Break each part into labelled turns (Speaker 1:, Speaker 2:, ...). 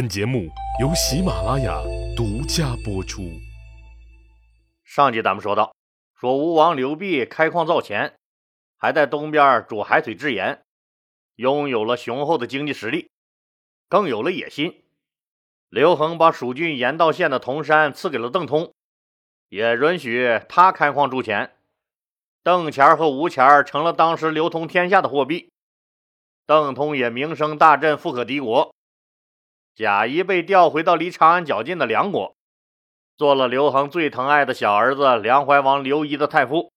Speaker 1: 本节目由喜马拉雅独家播出。
Speaker 2: 上集咱们说到，说吴王刘濞开矿造钱，还在东边煮海水制盐，拥有了雄厚的经济实力，更有了野心。刘恒把蜀郡盐道县的铜山赐给了邓通，也允许他开矿铸钱。邓钱和吴钱成了当时流通天下的货币，邓通也名声大振，富可敌国。贾谊被调回到离长安较近的梁国，做了刘恒最疼爱的小儿子梁怀王刘仪的太傅。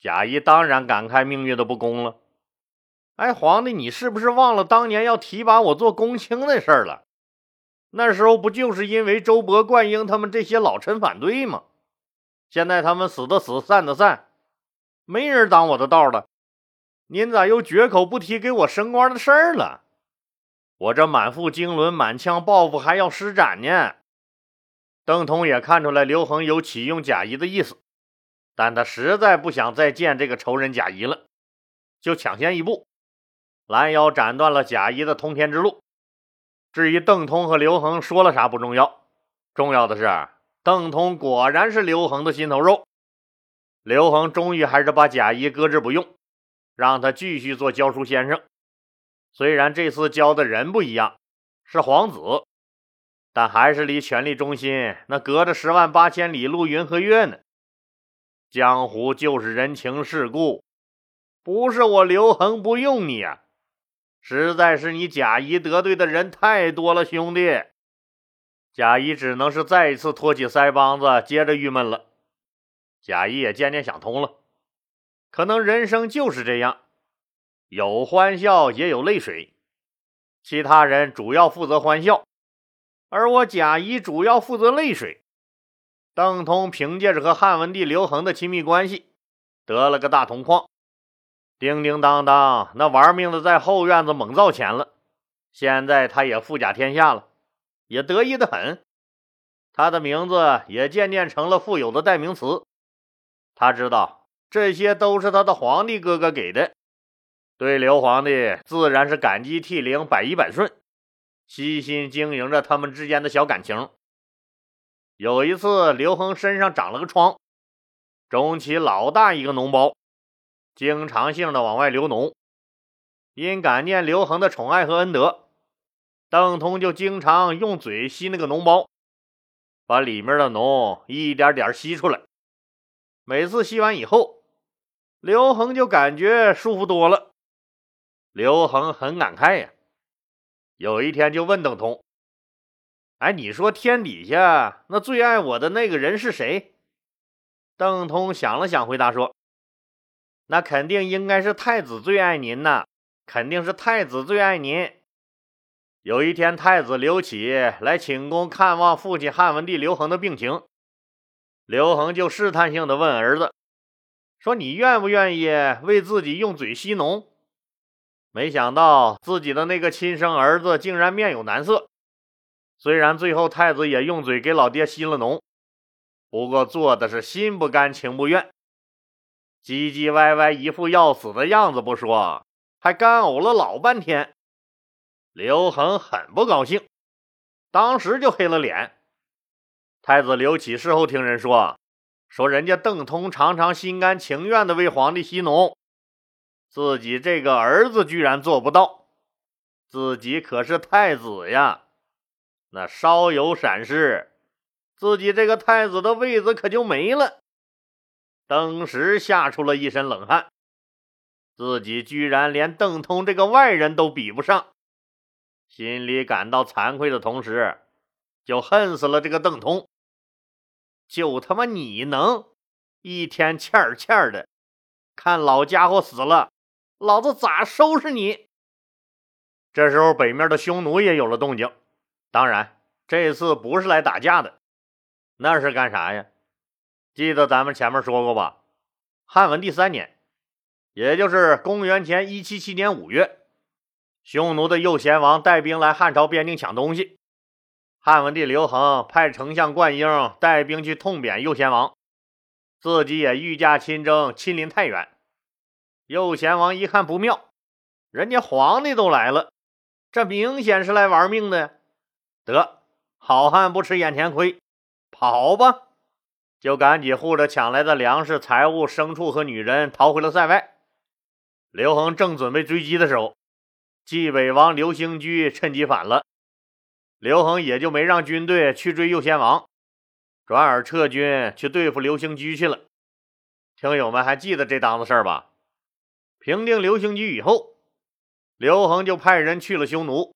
Speaker 2: 贾谊当然感慨命运的不公了。哎，皇帝，你是不是忘了当年要提拔我做公卿的事儿了？那时候不就是因为周勃、灌婴他们这些老臣反对吗？现在他们死的死，散的散，没人挡我的道了。您咋又绝口不提给我升官的事儿了？我这满腹经纶、满腔抱负还要施展呢。邓通也看出来刘恒有启用贾谊的意思，但他实在不想再见这个仇人贾谊了，就抢先一步，拦腰斩断了贾谊的通天之路。至于邓通和刘恒说了啥不重要，重要的是邓通果然是刘恒的心头肉。刘恒终于还是把贾谊搁置不用，让他继续做教书先生。虽然这次教的人不一样，是皇子，但还是离权力中心那隔着十万八千里路云和月呢。江湖就是人情世故，不是我刘恒不用你啊，实在是你贾谊得罪的人太多了，兄弟。贾谊只能是再一次托起腮帮子，接着郁闷了。贾谊也渐渐想通了，可能人生就是这样。有欢笑，也有泪水。其他人主要负责欢笑，而我贾谊主要负责泪水。邓通凭借着和汉文帝刘恒的亲密关系，得了个大铜矿，叮叮当当，那玩命的在后院子猛造钱了。现在他也富甲天下了，也得意的很。他的名字也渐渐成了富有的代名词。他知道这些都是他的皇帝哥哥给的。对刘皇帝自然是感激涕零，百依百顺，悉心经营着他们之间的小感情。有一次，刘恒身上长了个疮，肿起老大一个脓包，经常性的往外流脓。因感念刘恒的宠爱和恩德，邓通就经常用嘴吸那个脓包，把里面的脓一点点吸出来。每次吸完以后，刘恒就感觉舒服多了。刘恒很感慨呀，有一天就问邓通：“哎，你说天底下那最爱我的那个人是谁？”邓通想了想，回答说：“那肯定应该是太子最爱您呐，肯定是太子最爱您。”有一天，太子刘启来寝宫看望父亲汉文帝刘恒的病情，刘恒就试探性的问儿子：“说你愿不愿意为自己用嘴吸脓？”没想到自己的那个亲生儿子竟然面有难色。虽然最后太子也用嘴给老爹吸了脓，不过做的是心不甘情不愿，唧唧歪歪一副要死的样子不说，还干呕了老半天。刘恒很不高兴，当时就黑了脸。太子刘启事后听人说，说人家邓通常常心甘情愿地为皇帝吸脓。自己这个儿子居然做不到，自己可是太子呀！那稍有闪失，自己这个太子的位子可就没了。当时吓出了一身冷汗，自己居然连邓通这个外人都比不上，心里感到惭愧的同时，就恨死了这个邓通。就他妈你能一天欠儿欠儿的，看老家伙死了。老子咋收拾你？这时候，北面的匈奴也有了动静。当然，这次不是来打架的，那是干啥呀？记得咱们前面说过吧？汉文帝三年，也就是公元前一七七年五月，匈奴的右贤王带兵来汉朝边境抢东西。汉文帝刘恒派丞相灌婴带兵去痛扁右贤王，自己也御驾亲征，亲临太原。右贤王一看不妙，人家皇帝都来了，这明显是来玩命的。得，好汉不吃眼前亏，跑吧！就赶紧护着抢来的粮食、财物、牲畜和女人逃回了塞外。刘恒正准备追击的时候，冀北王刘兴居趁机反了，刘恒也就没让军队去追右贤王，转而撤军去对付刘兴居去了。听友们还记得这档子事儿吧？平定刘兴居以后，刘恒就派人去了匈奴，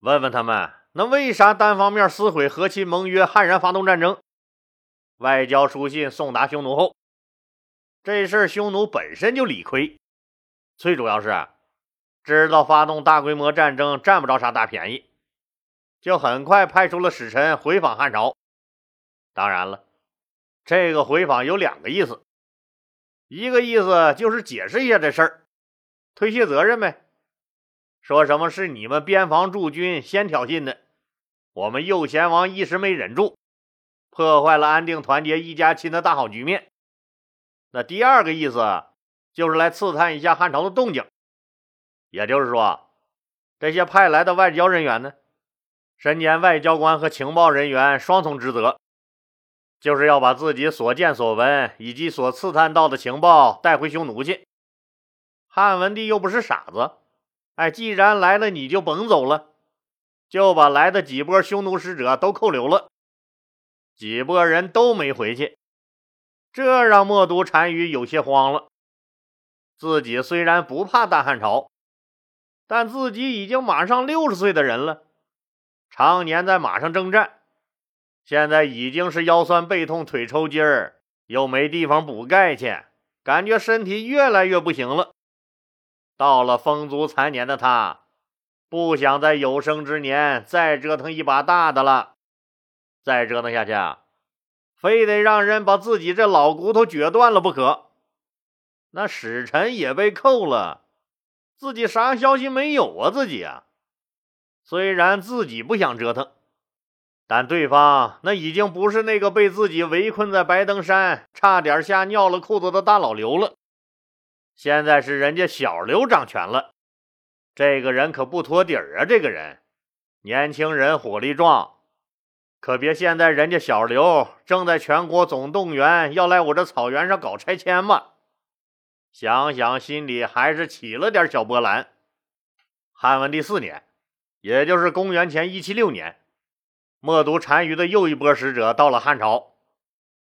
Speaker 2: 问问他们，那为啥单方面撕毁和亲盟约，悍然发动战争？外交书信送达匈奴后，这事儿匈奴本身就理亏，最主要是知道发动大规模战争占不着啥大便宜，就很快派出了使臣回访汉朝。当然了，这个回访有两个意思，一个意思就是解释一下这事儿，推卸责任呗，说什么是你们边防驻军先挑衅的，我们右贤王一时没忍住。破坏了安定团结一家亲的大好局面。那第二个意思就是来刺探一下汉朝的动静，也就是说，这些派来的外交人员呢，身兼外交官和情报人员双重职责，就是要把自己所见所闻以及所刺探到的情报带回匈奴去。汉文帝又不是傻子，哎，既然来了，你就甭走了，就把来的几波匈奴使者都扣留了。几波人都没回去，这让默读单于有些慌了。自己虽然不怕大汉朝，但自己已经马上六十岁的人了，常年在马上征战，现在已经是腰酸背痛、腿抽筋儿，又没地方补钙去，感觉身体越来越不行了。到了风烛残年的他，不想在有生之年再折腾一把大的了。再折腾下去，非得让人把自己这老骨头撅断了不可。那使臣也被扣了，自己啥消息没有啊？自己啊，虽然自己不想折腾，但对方那已经不是那个被自己围困在白登山，差点吓尿了裤子的大老刘了。现在是人家小刘掌权了，这个人可不托底儿啊！这个人，年轻人，火力壮。可别现在人家小刘正在全国总动员，要来我这草原上搞拆迁嘛？想想心里还是起了点小波澜。汉文帝四年，也就是公元前一七六年，默读单于的又一波使者到了汉朝，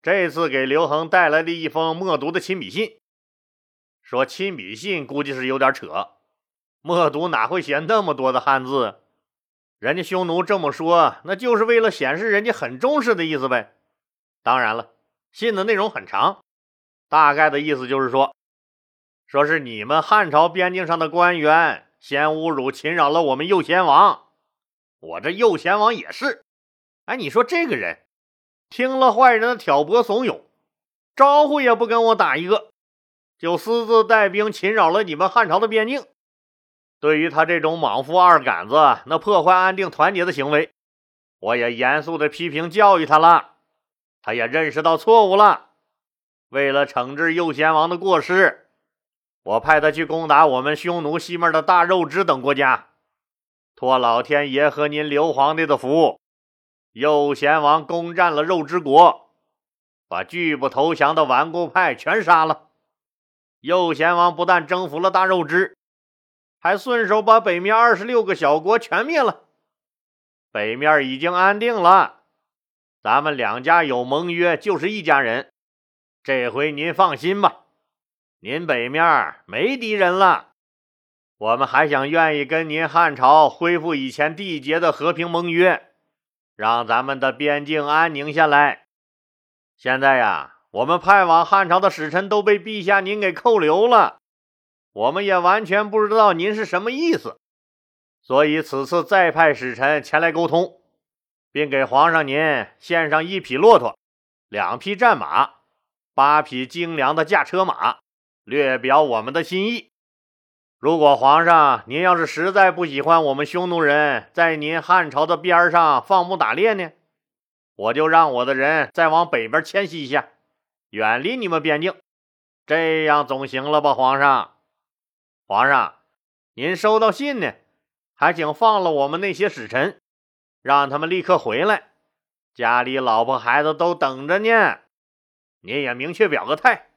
Speaker 2: 这次给刘恒带来了一封默读的亲笔信，说亲笔信估计是有点扯，默读哪会写那么多的汉字？人家匈奴这么说，那就是为了显示人家很重视的意思呗。当然了，信的内容很长，大概的意思就是说，说是你们汉朝边境上的官员先侮辱侵扰了我们右贤王，我这右贤王也是。哎，你说这个人听了坏人的挑拨怂恿，招呼也不跟我打一个，就私自带兵侵扰了你们汉朝的边境。对于他这种莽夫二杆子，那破坏安定团结的行为，我也严肃的批评教育他了。他也认识到错误了。为了惩治右贤王的过失，我派他去攻打我们匈奴西面的大肉支等国家。托老天爷和您刘皇帝的福，右贤王攻占了肉之国，把拒不投降的顽固派全杀了。右贤王不但征服了大肉之。还顺手把北面二十六个小国全灭了，北面已经安定了。咱们两家有盟约，就是一家人。这回您放心吧，您北面没敌人了。我们还想愿意跟您汉朝恢复以前缔结的和平盟约，让咱们的边境安宁下来。现在呀，我们派往汉朝的使臣都被陛下您给扣留了。我们也完全不知道您是什么意思，所以此次再派使臣前来沟通，并给皇上您献上一匹骆驼、两匹战马、八匹精良的驾车马，略表我们的心意。如果皇上您要是实在不喜欢我们匈奴人在您汉朝的边上放牧打猎呢，我就让我的人再往北边迁徙一下，远离你们边境，这样总行了吧，皇上？皇上，您收到信呢，还请放了我们那些使臣，让他们立刻回来，家里老婆孩子都等着呢。您也明确表个态，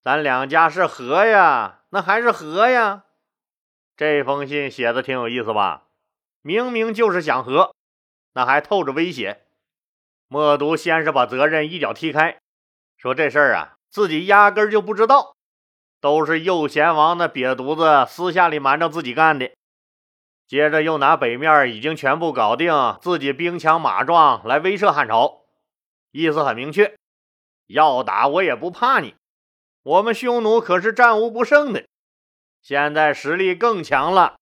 Speaker 2: 咱两家是和呀，那还是和呀。这封信写的挺有意思吧？明明就是想和，那还透着威胁。默读先是把责任一脚踢开，说这事儿啊，自己压根儿就不知道，都是右贤王那瘪犊子私下里瞒着自己干的。接着又拿北面已经全部搞定，自己兵强马壮来威慑汉朝，意思很明确：要打我也不怕你。我们匈奴可是战无不胜的。现在实力更强了，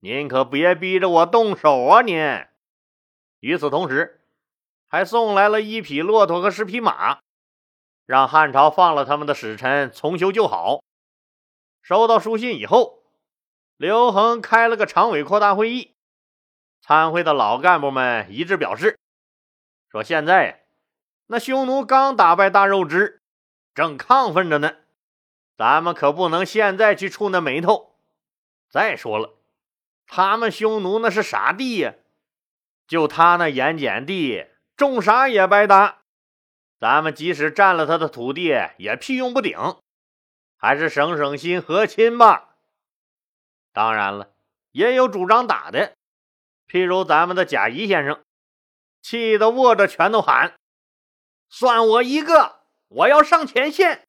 Speaker 2: 您可别逼着我动手啊！您。与此同时，还送来了一匹骆驼和十匹马，让汉朝放了他们的使臣重修旧好。收到书信以后，刘恒开了个常委扩大会议，参会的老干部们一致表示，说现在那匈奴刚打败大肉汁，正亢奋着呢。咱们可不能现在去触那霉头。再说了，他们匈奴那是啥地呀？就他那盐碱地，种啥也白搭。咱们即使占了他的土地，也屁用不顶。还是省省心，和亲吧。当然了，也有主张打的，譬如咱们的贾谊先生，气得握着拳头喊：“算我一个，我要上前线。”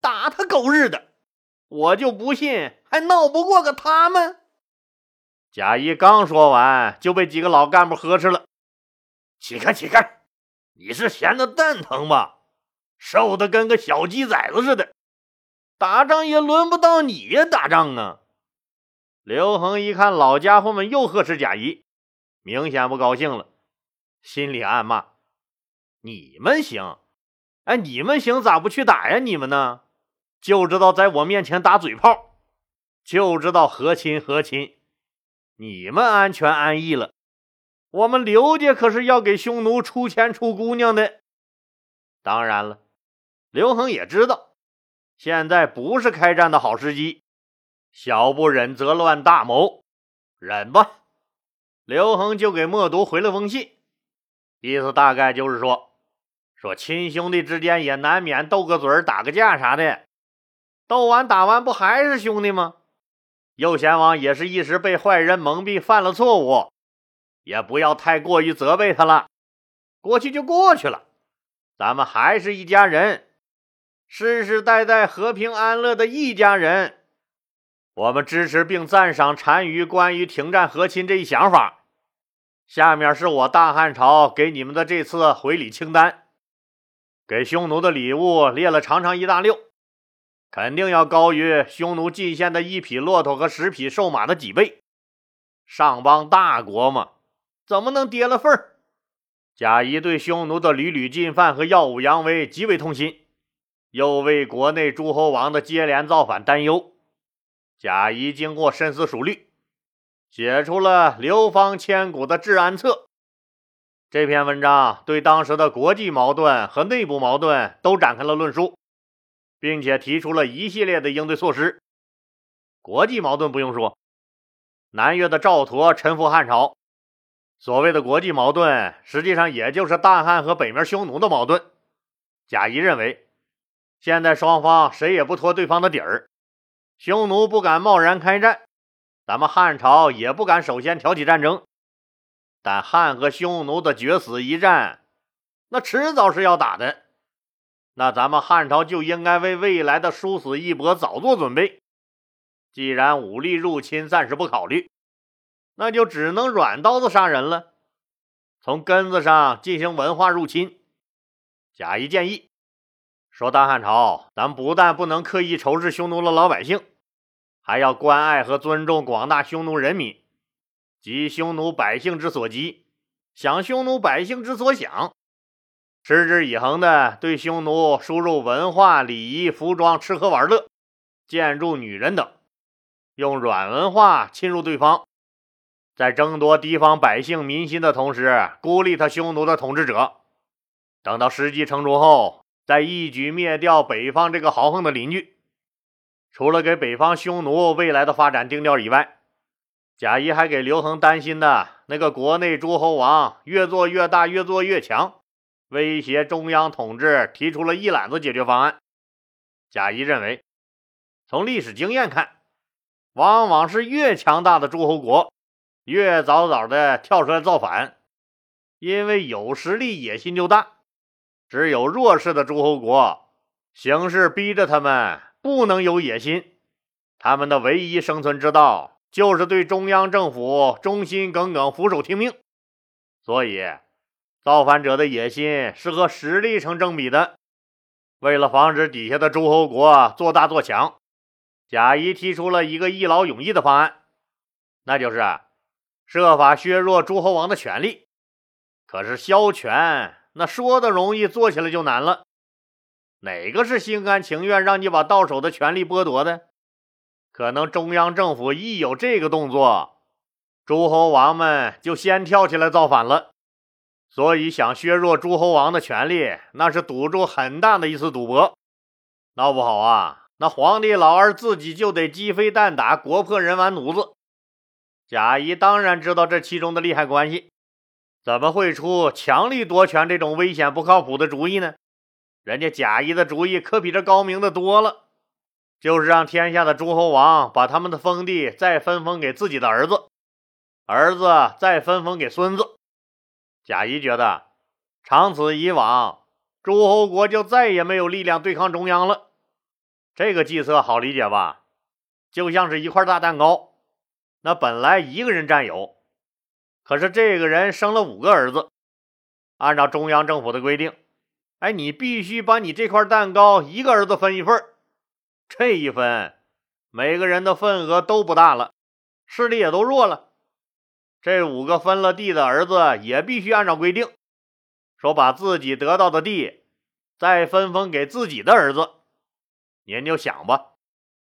Speaker 2: 打他狗日的！我就不信还闹不过个他们。贾谊刚说完，就被几个老干部呵斥了：“起开，起开！你是闲的蛋疼吧？瘦的跟个小鸡崽子似的，打仗也轮不到你呀！打仗啊！”刘恒一看老家伙们又呵斥贾谊，明显不高兴了，心里暗骂：“你们行？哎，你们行咋不去打呀？你们呢？”就知道在我面前打嘴炮，就知道和亲和亲。你们安全安逸了，我们刘家可是要给匈奴出钱出姑娘的。当然了，刘恒也知道现在不是开战的好时机，小不忍则乱大谋，忍吧。刘恒就给默读回了封信，意思大概就是说，说亲兄弟之间也难免斗个嘴打个架啥的。斗完打完不还是兄弟吗？右贤王也是一时被坏人蒙蔽，犯了错误，也不要太过于责备他了。过去就过去了，咱们还是一家人，世世代代和平安乐的一家人。我们支持并赞赏单于关于停战和亲这一想法。下面是我大汉朝给你们的这次回礼清单，给匈奴的礼物列了长长一大溜。肯定要高于匈奴进献的一匹骆驼和十匹瘦马的几倍。上邦大国嘛，怎么能跌了份儿？贾谊对匈奴的屡屡进犯和耀武扬威极为痛心，又为国内诸侯王的接连造反担忧。贾谊经过深思熟虑，写出了《流芳千古的治安策》。这篇文章对当时的国际矛盾和内部矛盾都展开了论述。并且提出了一系列的应对措施。国际矛盾不用说，南越的赵佗臣服汉朝。所谓的国际矛盾，实际上也就是大汉和北面匈奴的矛盾。贾谊认为，现在双方谁也不拖对方的底儿，匈奴不敢贸然开战，咱们汉朝也不敢首先挑起战争。但汉和匈奴的决死一战，那迟早是要打的。那咱们汉朝就应该为未来的殊死一搏早做准备。既然武力入侵暂时不考虑，那就只能软刀子杀人了，从根子上进行文化入侵。贾谊建议说：“大汉朝，咱不但不能刻意仇视匈奴的老百姓，还要关爱和尊重广大匈奴人民，急匈奴百姓之所急，想匈奴百姓之所想。”持之以恒地对匈奴输入文化、礼仪、服装、吃喝玩乐、建筑、女人等，用软文化侵入对方，在争夺地方百姓民心的同时，孤立他匈奴的统治者。等到时机成熟后，再一举灭掉北方这个豪横的邻居。除了给北方匈奴未来的发展定调以外，贾谊还给刘恒担心的那个国内诸侯王越做越大，越做越强，威胁中央统治，提出了一揽子解决方案。贾谊认为，从历史经验看，往往是越强大的诸侯国，越早早的跳出来造反，因为有实力，野心就大。只有弱势的诸侯国，形势逼着他们不能有野心，他们的唯一生存之道。就是对中央政府忠心耿耿、俯首听命，所以造反者的野心是和实力成正比的。为了防止底下的诸侯国做大做强，贾谊提出了一个一劳永逸的方案，那就是设法削弱诸侯王的权力。可是削权，那说的容易，做起来就难了。哪个是心甘情愿让你把到手的权力剥夺的？可能中央政府一有这个动作，诸侯王们就先跳起来造反了。所以想削弱诸侯王的权力，那是赌注很大的一次赌博。闹不好啊，那皇帝老二自己就得鸡飞蛋打，国破人亡奴子。贾谊当然知道这其中的利害关系，怎么会出强力夺权这种危险不靠谱的主意呢？人家贾谊的主意可比这高明的多了。就是让天下的诸侯王把他们的封地再分封给自己的儿子，儿子再分封给孙子。贾谊觉得，长此以往，诸侯国就再也没有力量对抗中央了。这个计策好理解吧？就像是一块大蛋糕，那本来一个人占有，可是这个人生了五个儿子，按照中央政府的规定，哎，你必须把你这块蛋糕一个儿子分一份。这一分，每个人的份额都不大了，势力也都弱了。这五个分了地的儿子也必须按照规定，说把自己得到的地再分封给自己的儿子。您就想吧，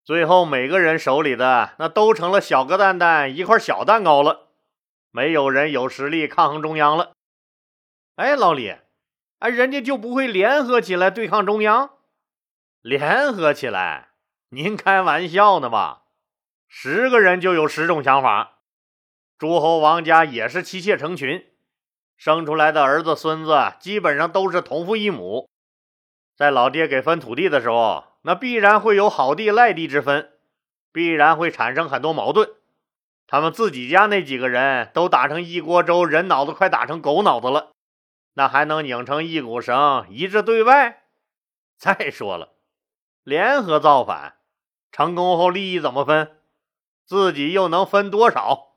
Speaker 2: 最后每个人手里的那都成了小个蛋蛋一块小蛋糕了，没有人有实力抗衡中央了。哎，老李，哎，人家就不会联合起来对抗中央？联合起来？您开玩笑呢吧？十个人就有十种想法。诸侯王家也是妻妾成群，生出来的儿子孙子基本上都是同父异母。在老爹给分土地的时候，那必然会有好地赖地之分，必然会产生很多矛盾。他们自己家那几个人都打成一锅粥，人脑子快打成狗脑子了，那还能拧成一股绳一致对外？再说了。联合造反，成功后利益怎么分？自己又能分多少？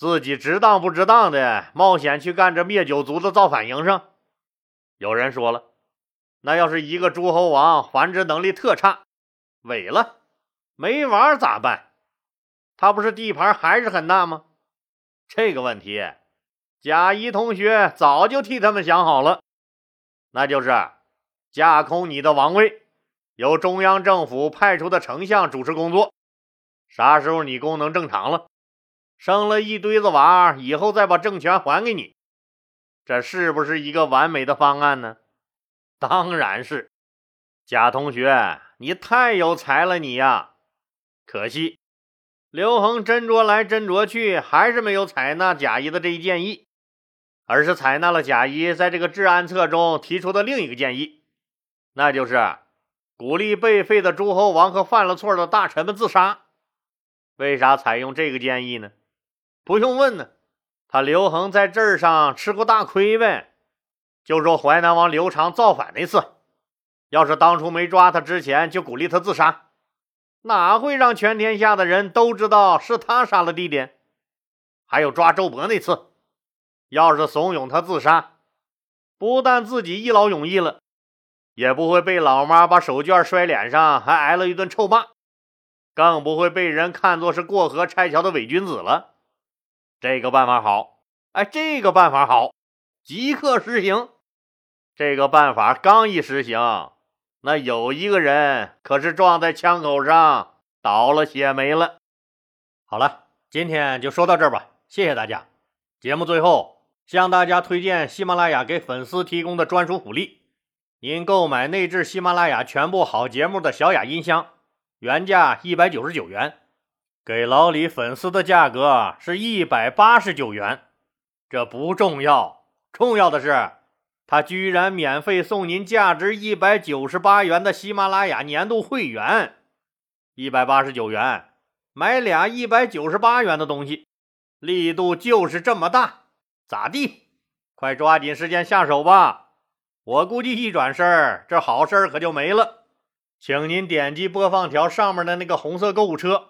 Speaker 2: 自己值当不值当的冒险去干这灭九族的造反营生？有人说了，那要是一个诸侯王繁殖能力特差，萎了，没娃咋办？他不是地盘还是很大吗？这个问题，贾谊同学早就替他们想好了，那就是架空你的王位。由中央政府派出的丞相主持工作，啥时候你功能正常了，生了一堆子娃，以后再把政权还给你，这是不是一个完美的方案呢？当然是。贾同学，你太有才了，你呀！可惜刘恒斟酌来斟酌去，还是没有采纳贾谊的这一建议，而是采纳了贾谊在这个治安策中提出的另一个建议，那就是。鼓励被废的诸侯王和犯了错的大臣们自杀，为啥采用这个建议呢？不用问呢，他刘恒在这儿上吃过大亏呗。就说淮南王刘长造反那次，要是当初没抓他之前就鼓励他自杀，哪会让全天下的人都知道是他杀了弟弟？还有抓周勃那次，要是怂恿他自杀，不但自己一劳永逸了。也不会被老妈把手绢摔脸上，还挨了一顿臭骂，更不会被人看作是过河拆桥的伪君子了。这个办法好，哎，这个办法好，即刻实行。这个办法刚一实行，那有一个人可是撞在枪口上倒了血霉了。好了，今天就说到这儿吧，谢谢大家。节目最后向大家推荐喜马拉雅给粉丝提供的专属福利。您购买内置喜马拉雅全部好节目的小雅音箱，原价一百九十九元，给老李粉丝的价格是一百八十九元。这不重要，重要的是，他居然免费送您价值一百九十八元的喜马拉雅年度会员。一百八十九元买俩一百九十八元的东西，力度就是这么大，咋地？快抓紧时间下手吧！我估计一转身，这好事可就没了。请您点击播放条上面的那个红色购物车，